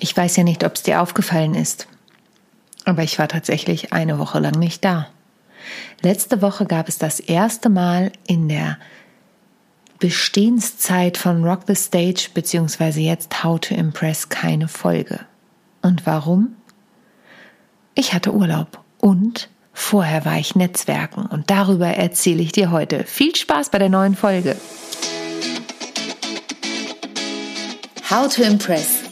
Ich weiß ja nicht, ob es dir aufgefallen ist, aber ich war tatsächlich eine Woche lang nicht da. Letzte Woche gab es das erste Mal in der Bestehenszeit von Rock the Stage beziehungsweise jetzt How to Impress keine Folge. Und warum? Ich hatte Urlaub und vorher war ich Netzwerken und darüber erzähle ich dir heute. Viel Spaß bei der neuen Folge. How to Impress.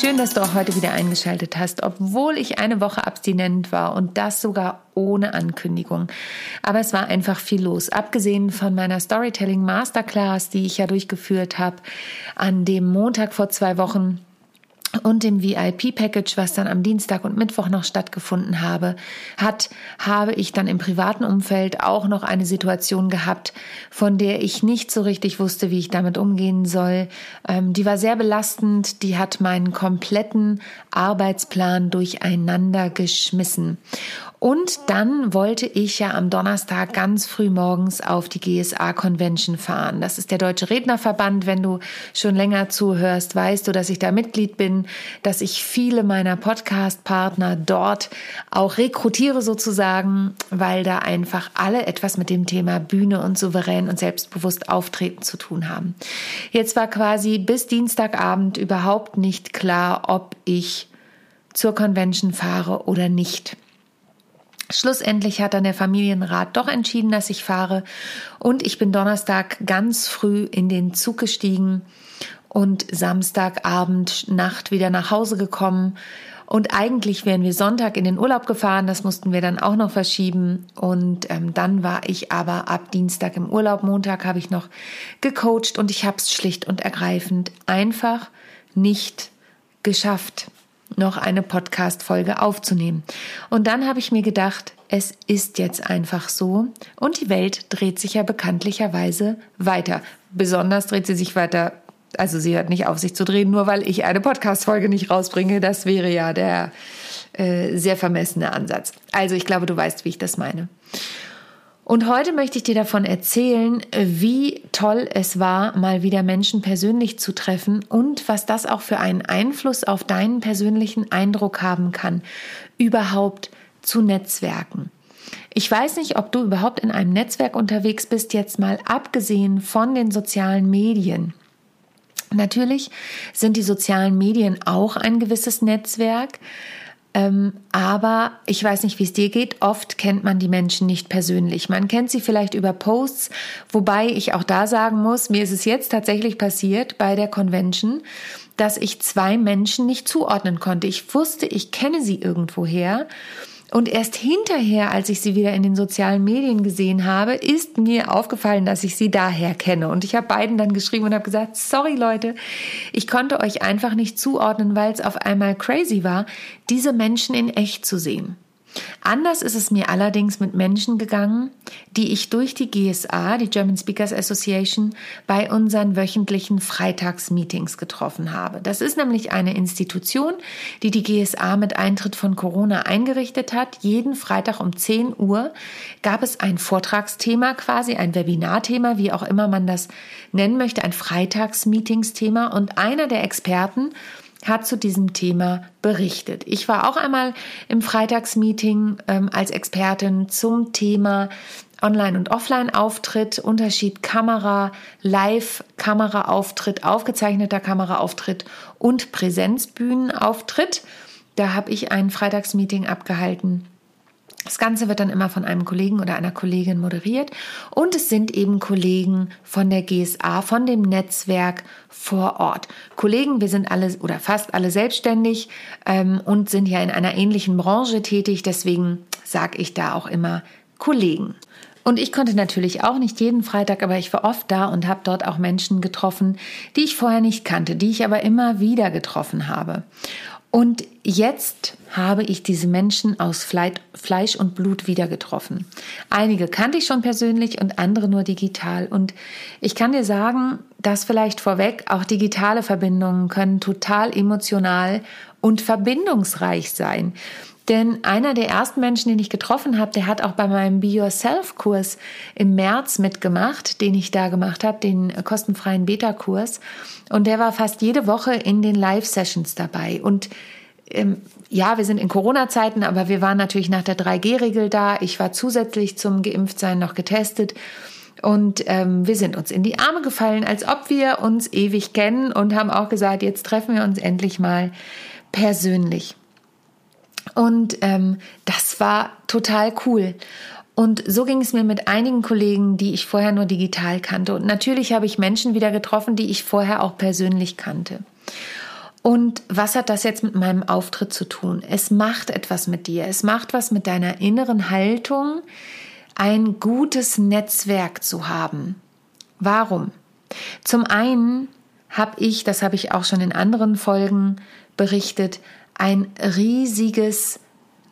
Schön, dass du auch heute wieder eingeschaltet hast, obwohl ich eine Woche abstinent war und das sogar ohne Ankündigung. Aber es war einfach viel los. Abgesehen von meiner Storytelling Masterclass, die ich ja durchgeführt habe, an dem Montag vor zwei Wochen und dem VIP-Package, was dann am Dienstag und Mittwoch noch stattgefunden habe, hat, habe ich dann im privaten Umfeld auch noch eine Situation gehabt, von der ich nicht so richtig wusste, wie ich damit umgehen soll. Ähm, die war sehr belastend, die hat meinen kompletten Arbeitsplan durcheinander geschmissen. Und dann wollte ich ja am Donnerstag ganz früh morgens auf die GSA Convention fahren. Das ist der Deutsche Rednerverband. Wenn du schon länger zuhörst, weißt du, dass ich da Mitglied bin, dass ich viele meiner Podcast-Partner dort auch rekrutiere sozusagen, weil da einfach alle etwas mit dem Thema Bühne und souverän und selbstbewusst auftreten zu tun haben. Jetzt war quasi bis Dienstagabend überhaupt nicht klar, ob ich zur Convention fahre oder nicht. Schlussendlich hat dann der Familienrat doch entschieden, dass ich fahre und ich bin Donnerstag ganz früh in den Zug gestiegen und Samstagabend, Nacht wieder nach Hause gekommen. Und eigentlich wären wir Sonntag in den Urlaub gefahren, das mussten wir dann auch noch verschieben. Und ähm, dann war ich aber ab Dienstag im Urlaub, Montag habe ich noch gecoacht und ich habe es schlicht und ergreifend einfach nicht geschafft noch eine Podcast-Folge aufzunehmen. Und dann habe ich mir gedacht, es ist jetzt einfach so und die Welt dreht sich ja bekanntlicherweise weiter. Besonders dreht sie sich weiter, also sie hört nicht auf sich zu drehen, nur weil ich eine Podcast-Folge nicht rausbringe. Das wäre ja der äh, sehr vermessene Ansatz. Also ich glaube, du weißt, wie ich das meine. Und heute möchte ich dir davon erzählen, wie toll es war, mal wieder Menschen persönlich zu treffen und was das auch für einen Einfluss auf deinen persönlichen Eindruck haben kann, überhaupt zu Netzwerken. Ich weiß nicht, ob du überhaupt in einem Netzwerk unterwegs bist, jetzt mal abgesehen von den sozialen Medien. Natürlich sind die sozialen Medien auch ein gewisses Netzwerk. Ähm, aber ich weiß nicht, wie es dir geht. Oft kennt man die Menschen nicht persönlich. Man kennt sie vielleicht über Posts, wobei ich auch da sagen muss, mir ist es jetzt tatsächlich passiert bei der Convention, dass ich zwei Menschen nicht zuordnen konnte. Ich wusste, ich kenne sie irgendwoher und erst hinterher, als ich sie wieder in den sozialen Medien gesehen habe, ist mir aufgefallen, dass ich sie daher kenne. Und ich habe beiden dann geschrieben und habe gesagt, sorry Leute, ich konnte euch einfach nicht zuordnen, weil es auf einmal crazy war, diese Menschen in echt zu sehen. Anders ist es mir allerdings mit Menschen gegangen, die ich durch die GSA, die German Speakers Association, bei unseren wöchentlichen Freitagsmeetings getroffen habe. Das ist nämlich eine Institution, die die GSA mit Eintritt von Corona eingerichtet hat. Jeden Freitag um 10 Uhr gab es ein Vortragsthema, quasi ein Webinarthema, wie auch immer man das nennen möchte, ein Freitagsmeetingsthema und einer der Experten hat zu diesem Thema berichtet. Ich war auch einmal im Freitagsmeeting ähm, als Expertin zum Thema Online- und Offline-Auftritt, Unterschied Kamera, Live-Kameraauftritt, aufgezeichneter Kameraauftritt und Präsenzbühnenauftritt. Da habe ich ein Freitagsmeeting abgehalten das Ganze wird dann immer von einem Kollegen oder einer Kollegin moderiert und es sind eben Kollegen von der GSA, von dem Netzwerk vor Ort. Kollegen, wir sind alle oder fast alle selbstständig ähm, und sind ja in einer ähnlichen Branche tätig, deswegen sage ich da auch immer Kollegen. Und ich konnte natürlich auch nicht jeden Freitag, aber ich war oft da und habe dort auch Menschen getroffen, die ich vorher nicht kannte, die ich aber immer wieder getroffen habe. Und jetzt habe ich diese Menschen aus Fleisch und Blut wieder getroffen. Einige kannte ich schon persönlich und andere nur digital. Und ich kann dir sagen, dass vielleicht vorweg auch digitale Verbindungen können total emotional und verbindungsreich sein. Denn einer der ersten Menschen, den ich getroffen habe, der hat auch bei meinem Be Yourself-Kurs im März mitgemacht, den ich da gemacht habe, den kostenfreien Beta-Kurs. Und der war fast jede Woche in den Live-Sessions dabei. Und ähm, ja, wir sind in Corona-Zeiten, aber wir waren natürlich nach der 3G-Regel da. Ich war zusätzlich zum Geimpftsein noch getestet. Und ähm, wir sind uns in die Arme gefallen, als ob wir uns ewig kennen und haben auch gesagt, jetzt treffen wir uns endlich mal persönlich. Und ähm, das war total cool. Und so ging es mir mit einigen Kollegen, die ich vorher nur digital kannte. Und natürlich habe ich Menschen wieder getroffen, die ich vorher auch persönlich kannte. Und was hat das jetzt mit meinem Auftritt zu tun? Es macht etwas mit dir. Es macht was mit deiner inneren Haltung, ein gutes Netzwerk zu haben. Warum? Zum einen habe ich, das habe ich auch schon in anderen Folgen berichtet, ein riesiges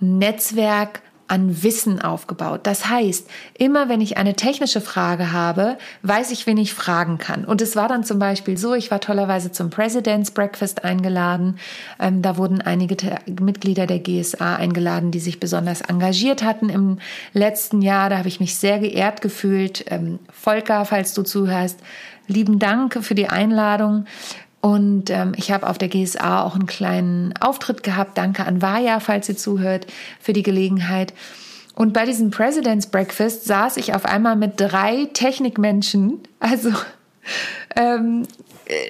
Netzwerk an Wissen aufgebaut. Das heißt, immer wenn ich eine technische Frage habe, weiß ich, wen ich fragen kann. Und es war dann zum Beispiel so, ich war tollerweise zum President's Breakfast eingeladen. Ähm, da wurden einige Mitglieder der GSA eingeladen, die sich besonders engagiert hatten im letzten Jahr. Da habe ich mich sehr geehrt gefühlt. Ähm, Volker, falls du zuhörst, lieben Dank für die Einladung. Und ähm, ich habe auf der GSA auch einen kleinen Auftritt gehabt. Danke an Vaja, falls ihr zuhört, für die Gelegenheit. Und bei diesem President's Breakfast saß ich auf einmal mit drei Technikmenschen, also ähm,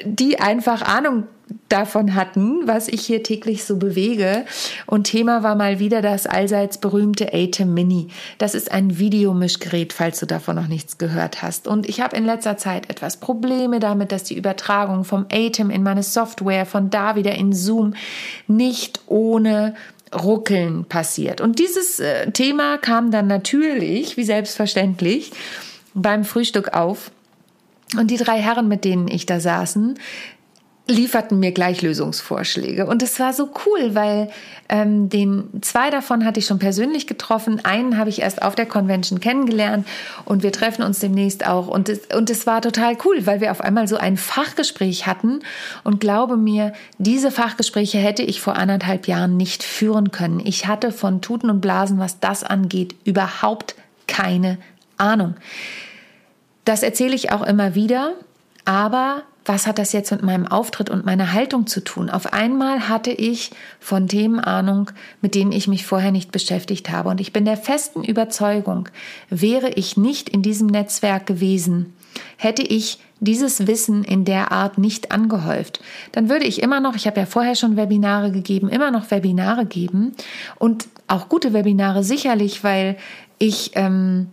die einfach Ahnung davon hatten, was ich hier täglich so bewege. Und Thema war mal wieder das allseits berühmte ATEM Mini. Das ist ein Videomischgerät, falls du davon noch nichts gehört hast. Und ich habe in letzter Zeit etwas Probleme damit, dass die Übertragung vom ATEM in meine Software von da wieder in Zoom nicht ohne Ruckeln passiert. Und dieses äh, Thema kam dann natürlich, wie selbstverständlich, beim Frühstück auf. Und die drei Herren, mit denen ich da saßen, lieferten mir gleich Lösungsvorschläge. Und es war so cool, weil ähm, den zwei davon hatte ich schon persönlich getroffen. Einen habe ich erst auf der Convention kennengelernt und wir treffen uns demnächst auch. Und es, und es war total cool, weil wir auf einmal so ein Fachgespräch hatten. Und glaube mir, diese Fachgespräche hätte ich vor anderthalb Jahren nicht führen können. Ich hatte von Tuten und Blasen, was das angeht, überhaupt keine Ahnung. Das erzähle ich auch immer wieder, aber was hat das jetzt mit meinem Auftritt und meiner Haltung zu tun? Auf einmal hatte ich von Themen Ahnung, mit denen ich mich vorher nicht beschäftigt habe. Und ich bin der festen Überzeugung, wäre ich nicht in diesem Netzwerk gewesen, hätte ich dieses Wissen in der Art nicht angehäuft, dann würde ich immer noch, ich habe ja vorher schon Webinare gegeben, immer noch Webinare geben und auch gute Webinare sicherlich, weil ich ähm,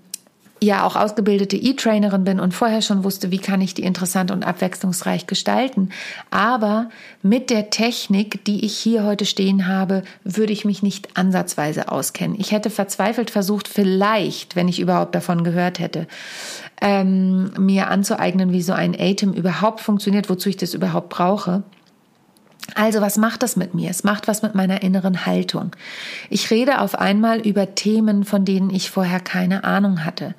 ja auch ausgebildete E-Trainerin bin und vorher schon wusste, wie kann ich die interessant und abwechslungsreich gestalten. Aber mit der Technik, die ich hier heute stehen habe, würde ich mich nicht ansatzweise auskennen. Ich hätte verzweifelt versucht, vielleicht, wenn ich überhaupt davon gehört hätte, ähm, mir anzueignen, wie so ein Atem überhaupt funktioniert, wozu ich das überhaupt brauche. Also was macht das mit mir? Es macht was mit meiner inneren Haltung. Ich rede auf einmal über Themen, von denen ich vorher keine Ahnung hatte.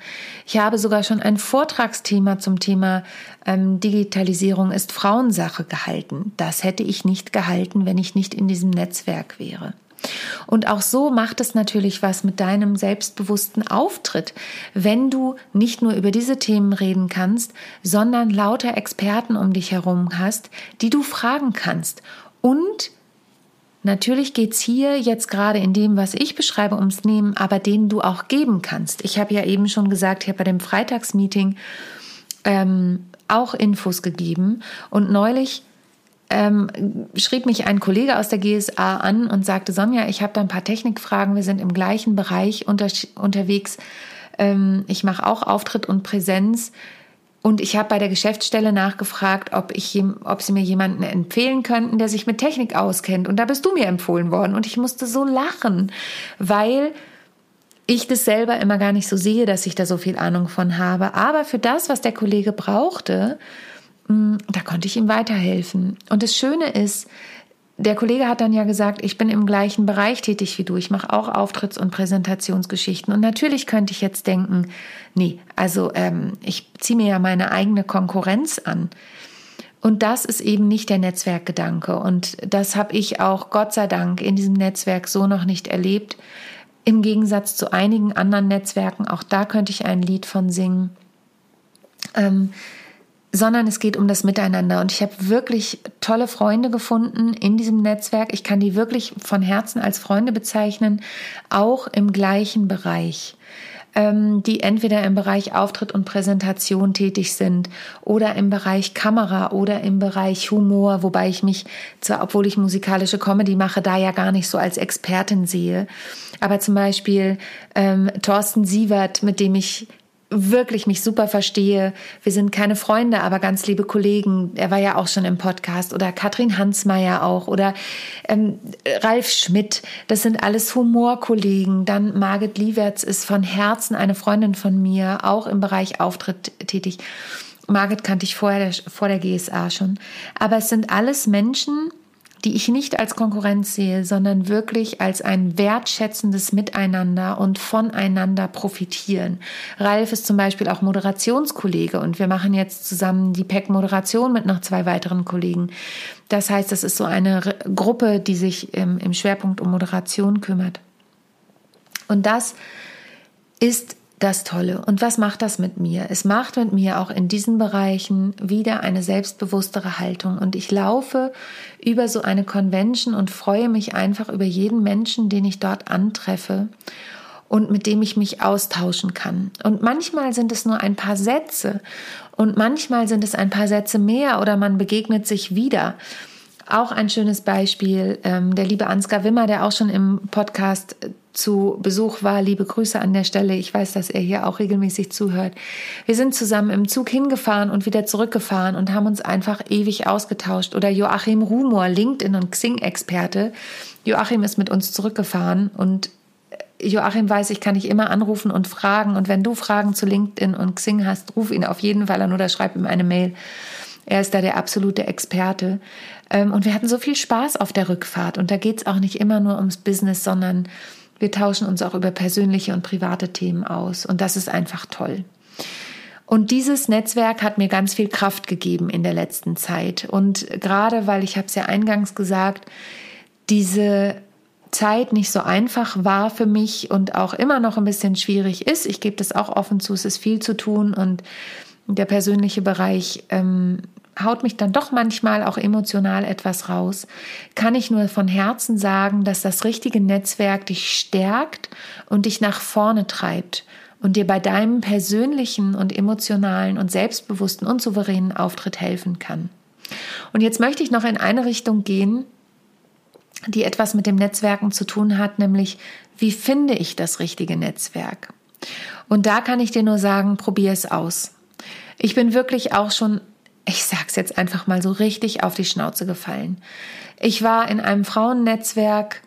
Ich habe sogar schon ein Vortragsthema zum Thema ähm, Digitalisierung ist Frauensache gehalten. Das hätte ich nicht gehalten, wenn ich nicht in diesem Netzwerk wäre. Und auch so macht es natürlich was mit deinem selbstbewussten Auftritt, wenn du nicht nur über diese Themen reden kannst, sondern lauter Experten um dich herum hast, die du fragen kannst. Und Natürlich geht's hier jetzt gerade in dem, was ich beschreibe, ums Nehmen, aber denen du auch geben kannst. Ich habe ja eben schon gesagt, ich habe bei dem Freitagsmeeting ähm, auch Infos gegeben und neulich ähm, schrieb mich ein Kollege aus der GSA an und sagte, Sonja, ich habe da ein paar Technikfragen, wir sind im gleichen Bereich unter, unterwegs. Ähm, ich mache auch Auftritt und Präsenz. Und ich habe bei der Geschäftsstelle nachgefragt, ob, ich, ob sie mir jemanden empfehlen könnten, der sich mit Technik auskennt. Und da bist du mir empfohlen worden. Und ich musste so lachen, weil ich das selber immer gar nicht so sehe, dass ich da so viel Ahnung von habe. Aber für das, was der Kollege brauchte, da konnte ich ihm weiterhelfen. Und das Schöne ist, der Kollege hat dann ja gesagt, ich bin im gleichen Bereich tätig wie du. Ich mache auch Auftritts- und Präsentationsgeschichten. Und natürlich könnte ich jetzt denken, nee, also ähm, ich ziehe mir ja meine eigene Konkurrenz an. Und das ist eben nicht der Netzwerkgedanke. Und das habe ich auch Gott sei Dank in diesem Netzwerk so noch nicht erlebt. Im Gegensatz zu einigen anderen Netzwerken, auch da könnte ich ein Lied von singen. Ähm, sondern es geht um das Miteinander. Und ich habe wirklich tolle Freunde gefunden in diesem Netzwerk. Ich kann die wirklich von Herzen als Freunde bezeichnen, auch im gleichen Bereich ähm, die entweder im Bereich Auftritt und Präsentation tätig sind oder im Bereich Kamera oder im Bereich Humor, wobei ich mich zwar, obwohl ich musikalische Comedy mache, da ja gar nicht so als Expertin sehe. Aber zum Beispiel ähm, Thorsten Sievert, mit dem ich wirklich mich super verstehe. Wir sind keine Freunde, aber ganz liebe Kollegen. Er war ja auch schon im Podcast oder Katrin Hansmeier auch oder ähm, Ralf Schmidt. Das sind alles Humorkollegen. Dann Margit Liewerts ist von Herzen eine Freundin von mir, auch im Bereich Auftritt tätig. Margit kannte ich vorher vor der GSA schon. Aber es sind alles Menschen, die ich nicht als Konkurrenz sehe, sondern wirklich als ein wertschätzendes Miteinander und voneinander profitieren. Ralf ist zum Beispiel auch Moderationskollege und wir machen jetzt zusammen die PEC-Moderation mit noch zwei weiteren Kollegen. Das heißt, das ist so eine Gruppe, die sich im, im Schwerpunkt um Moderation kümmert. Und das ist das Tolle. Und was macht das mit mir? Es macht mit mir auch in diesen Bereichen wieder eine selbstbewusstere Haltung. Und ich laufe über so eine Convention und freue mich einfach über jeden Menschen, den ich dort antreffe und mit dem ich mich austauschen kann. Und manchmal sind es nur ein paar Sätze und manchmal sind es ein paar Sätze mehr oder man begegnet sich wieder. Auch ein schönes Beispiel, ähm, der liebe Ansgar Wimmer, der auch schon im Podcast zu Besuch war. Liebe Grüße an der Stelle. Ich weiß, dass er hier auch regelmäßig zuhört. Wir sind zusammen im Zug hingefahren und wieder zurückgefahren und haben uns einfach ewig ausgetauscht. Oder Joachim Rumor, LinkedIn und Xing-Experte. Joachim ist mit uns zurückgefahren und Joachim weiß, ich kann dich immer anrufen und fragen. Und wenn du Fragen zu LinkedIn und Xing hast, ruf ihn auf jeden Fall an oder schreib ihm eine Mail. Er ist da der absolute Experte. Ähm, und wir hatten so viel Spaß auf der Rückfahrt. Und da geht es auch nicht immer nur ums Business, sondern wir tauschen uns auch über persönliche und private Themen aus und das ist einfach toll. Und dieses Netzwerk hat mir ganz viel Kraft gegeben in der letzten Zeit. Und gerade weil ich habe es ja eingangs gesagt, diese Zeit nicht so einfach war für mich und auch immer noch ein bisschen schwierig ist. Ich gebe das auch offen zu, es ist viel zu tun und der persönliche Bereich ähm, haut mich dann doch manchmal auch emotional etwas raus, kann ich nur von Herzen sagen, dass das richtige Netzwerk dich stärkt und dich nach vorne treibt und dir bei deinem persönlichen und emotionalen und selbstbewussten und souveränen Auftritt helfen kann. Und jetzt möchte ich noch in eine Richtung gehen, die etwas mit dem Netzwerken zu tun hat, nämlich wie finde ich das richtige Netzwerk? Und da kann ich dir nur sagen, probier es aus. Ich bin wirklich auch schon ich sag's jetzt einfach mal so richtig auf die Schnauze gefallen. Ich war in einem Frauennetzwerk,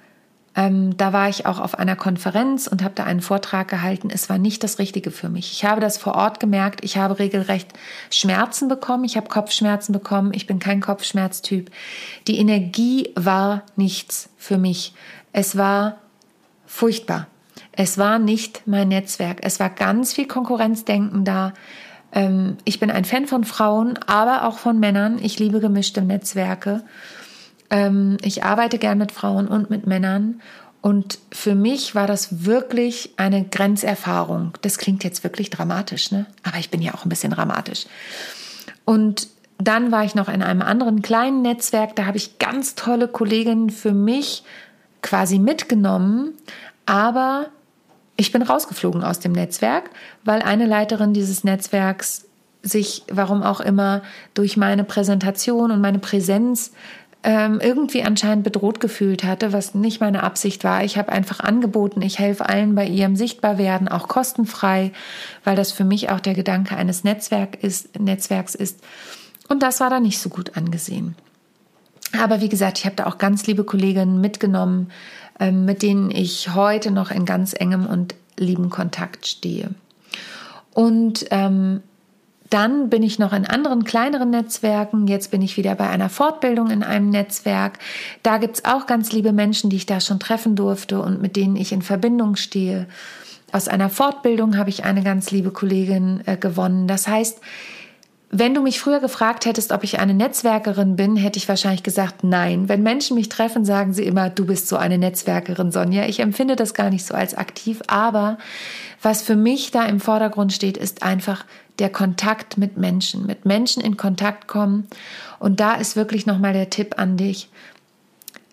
ähm, da war ich auch auf einer Konferenz und habe da einen Vortrag gehalten. Es war nicht das Richtige für mich. Ich habe das vor Ort gemerkt. Ich habe regelrecht Schmerzen bekommen. Ich habe Kopfschmerzen bekommen. Ich bin kein Kopfschmerztyp. Die Energie war nichts für mich. Es war furchtbar. Es war nicht mein Netzwerk. Es war ganz viel Konkurrenzdenken da. Ähm, ich bin ein Fan von Frauen, aber auch von Männern. Ich liebe gemischte Netzwerke. Ähm, ich arbeite gern mit Frauen und mit Männern. Und für mich war das wirklich eine Grenzerfahrung. Das klingt jetzt wirklich dramatisch, ne? Aber ich bin ja auch ein bisschen dramatisch. Und dann war ich noch in einem anderen kleinen Netzwerk. Da habe ich ganz tolle Kolleginnen für mich quasi mitgenommen. Aber ich bin rausgeflogen aus dem Netzwerk, weil eine Leiterin dieses Netzwerks sich, warum auch immer, durch meine Präsentation und meine Präsenz ähm, irgendwie anscheinend bedroht gefühlt hatte, was nicht meine Absicht war. Ich habe einfach angeboten, ich helfe allen bei ihrem Sichtbarwerden, auch kostenfrei, weil das für mich auch der Gedanke eines Netzwerk ist, Netzwerks ist. Und das war da nicht so gut angesehen. Aber wie gesagt, ich habe da auch ganz liebe Kolleginnen mitgenommen, ähm, mit denen ich heute noch in ganz engem und lieben Kontakt stehe. Und ähm, Dann bin ich noch in anderen kleineren Netzwerken. Jetzt bin ich wieder bei einer Fortbildung in einem Netzwerk. Da gibt es auch ganz liebe Menschen, die ich da schon treffen durfte und mit denen ich in Verbindung stehe. Aus einer Fortbildung habe ich eine ganz liebe Kollegin äh, gewonnen. Das heißt, wenn du mich früher gefragt hättest, ob ich eine Netzwerkerin bin, hätte ich wahrscheinlich gesagt, nein. Wenn Menschen mich treffen, sagen sie immer, du bist so eine Netzwerkerin, Sonja. Ich empfinde das gar nicht so als aktiv, aber was für mich da im Vordergrund steht, ist einfach der Kontakt mit Menschen, mit Menschen in Kontakt kommen. Und da ist wirklich nochmal der Tipp an dich.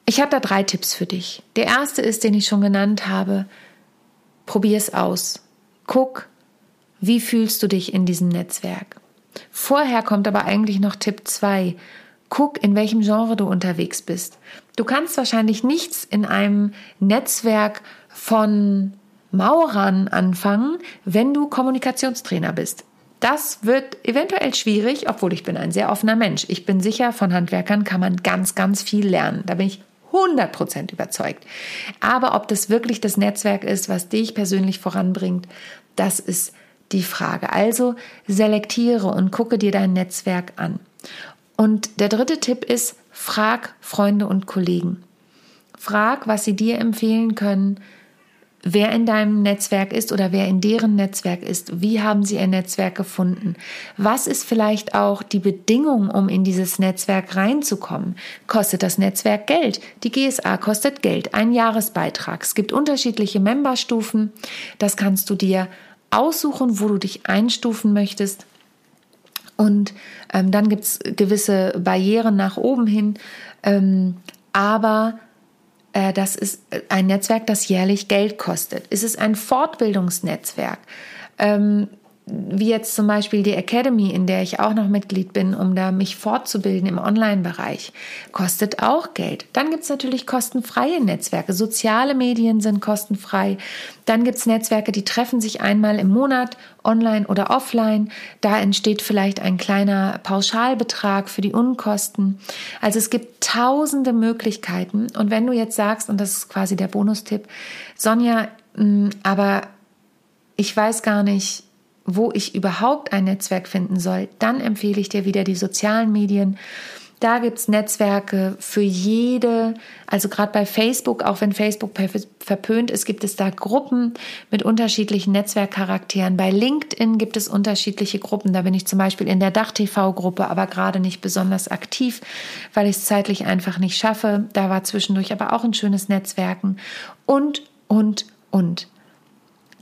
Ich habe da drei Tipps für dich. Der erste ist, den ich schon genannt habe. Probier es aus. Guck, wie fühlst du dich in diesem Netzwerk? Vorher kommt aber eigentlich noch Tipp 2. Guck, in welchem Genre du unterwegs bist. Du kannst wahrscheinlich nichts in einem Netzwerk von Maurern anfangen, wenn du Kommunikationstrainer bist. Das wird eventuell schwierig, obwohl ich bin ein sehr offener Mensch. Ich bin sicher, von Handwerkern kann man ganz, ganz viel lernen. Da bin ich 100% überzeugt. Aber ob das wirklich das Netzwerk ist, was dich persönlich voranbringt, das ist die Frage. Also selektiere und gucke dir dein Netzwerk an. Und der dritte Tipp ist, frag Freunde und Kollegen. Frag, was sie dir empfehlen können, wer in deinem Netzwerk ist oder wer in deren Netzwerk ist. Wie haben sie ihr Netzwerk gefunden? Was ist vielleicht auch die Bedingung, um in dieses Netzwerk reinzukommen? Kostet das Netzwerk Geld? Die GSA kostet Geld, ein Jahresbeitrag. Es gibt unterschiedliche Memberstufen. Das kannst du dir aussuchen, wo du dich einstufen möchtest. Und ähm, dann gibt es gewisse Barrieren nach oben hin. Ähm, aber äh, das ist ein Netzwerk, das jährlich Geld kostet. Es ist ein Fortbildungsnetzwerk. Ähm, wie jetzt zum Beispiel die Academy, in der ich auch noch Mitglied bin, um da mich fortzubilden im Online-Bereich, kostet auch Geld. Dann gibt es natürlich kostenfreie Netzwerke. Soziale Medien sind kostenfrei. Dann gibt es Netzwerke, die treffen sich einmal im Monat, online oder offline. Da entsteht vielleicht ein kleiner Pauschalbetrag für die Unkosten. Also es gibt tausende Möglichkeiten. Und wenn du jetzt sagst, und das ist quasi der Bonustipp, Sonja, mm, aber ich weiß gar nicht, wo ich überhaupt ein Netzwerk finden soll, dann empfehle ich dir wieder die sozialen Medien. Da gibt es Netzwerke für jede, also gerade bei Facebook, auch wenn Facebook verpönt ist, gibt es da Gruppen mit unterschiedlichen Netzwerkcharakteren. Bei LinkedIn gibt es unterschiedliche Gruppen. Da bin ich zum Beispiel in der Dach-TV-Gruppe, aber gerade nicht besonders aktiv, weil ich es zeitlich einfach nicht schaffe. Da war zwischendurch aber auch ein schönes Netzwerken. Und, und, und.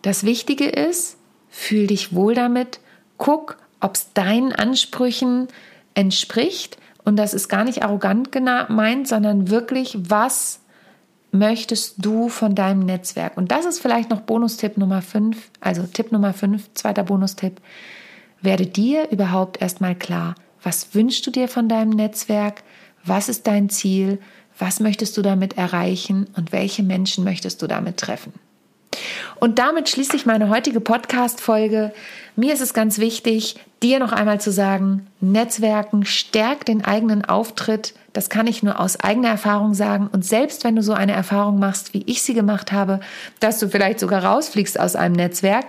Das Wichtige ist, fühl dich wohl damit, guck, ob es deinen Ansprüchen entspricht. Und das ist gar nicht arrogant gemeint, sondern wirklich, was möchtest du von deinem Netzwerk? Und das ist vielleicht noch Bonustipp Nummer 5, also Tipp Nummer 5, zweiter Bonustipp. Werde dir überhaupt erstmal klar, was wünschst du dir von deinem Netzwerk? Was ist dein Ziel? Was möchtest du damit erreichen? Und welche Menschen möchtest du damit treffen? Und damit schließe ich meine heutige Podcast-Folge. Mir ist es ganz wichtig, dir noch einmal zu sagen, Netzwerken stärkt den eigenen Auftritt. Das kann ich nur aus eigener Erfahrung sagen. Und selbst wenn du so eine Erfahrung machst, wie ich sie gemacht habe, dass du vielleicht sogar rausfliegst aus einem Netzwerk,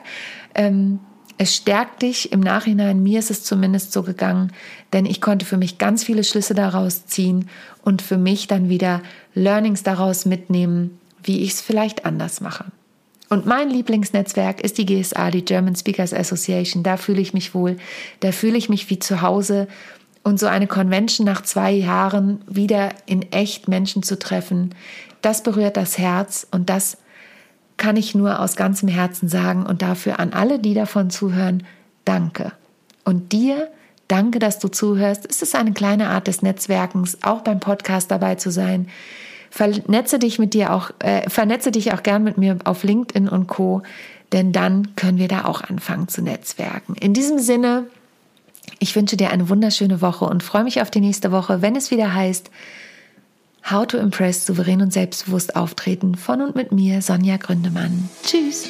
ähm, es stärkt dich im Nachhinein. Mir ist es zumindest so gegangen, denn ich konnte für mich ganz viele Schlüsse daraus ziehen und für mich dann wieder Learnings daraus mitnehmen, wie ich es vielleicht anders mache. Und mein Lieblingsnetzwerk ist die GSA, die German Speakers Association. Da fühle ich mich wohl, da fühle ich mich wie zu Hause. Und so eine Convention nach zwei Jahren wieder in echt Menschen zu treffen, das berührt das Herz und das kann ich nur aus ganzem Herzen sagen. Und dafür an alle, die davon zuhören, danke. Und dir, danke, dass du zuhörst. Es ist eine kleine Art des Netzwerkens, auch beim Podcast dabei zu sein. Vernetze dich mit dir auch, äh, vernetze dich auch gern mit mir auf LinkedIn und Co., denn dann können wir da auch anfangen zu netzwerken. In diesem Sinne, ich wünsche dir eine wunderschöne Woche und freue mich auf die nächste Woche, wenn es wieder heißt, How to Impress souverän und selbstbewusst auftreten von und mit mir, Sonja Gründemann. Tschüss.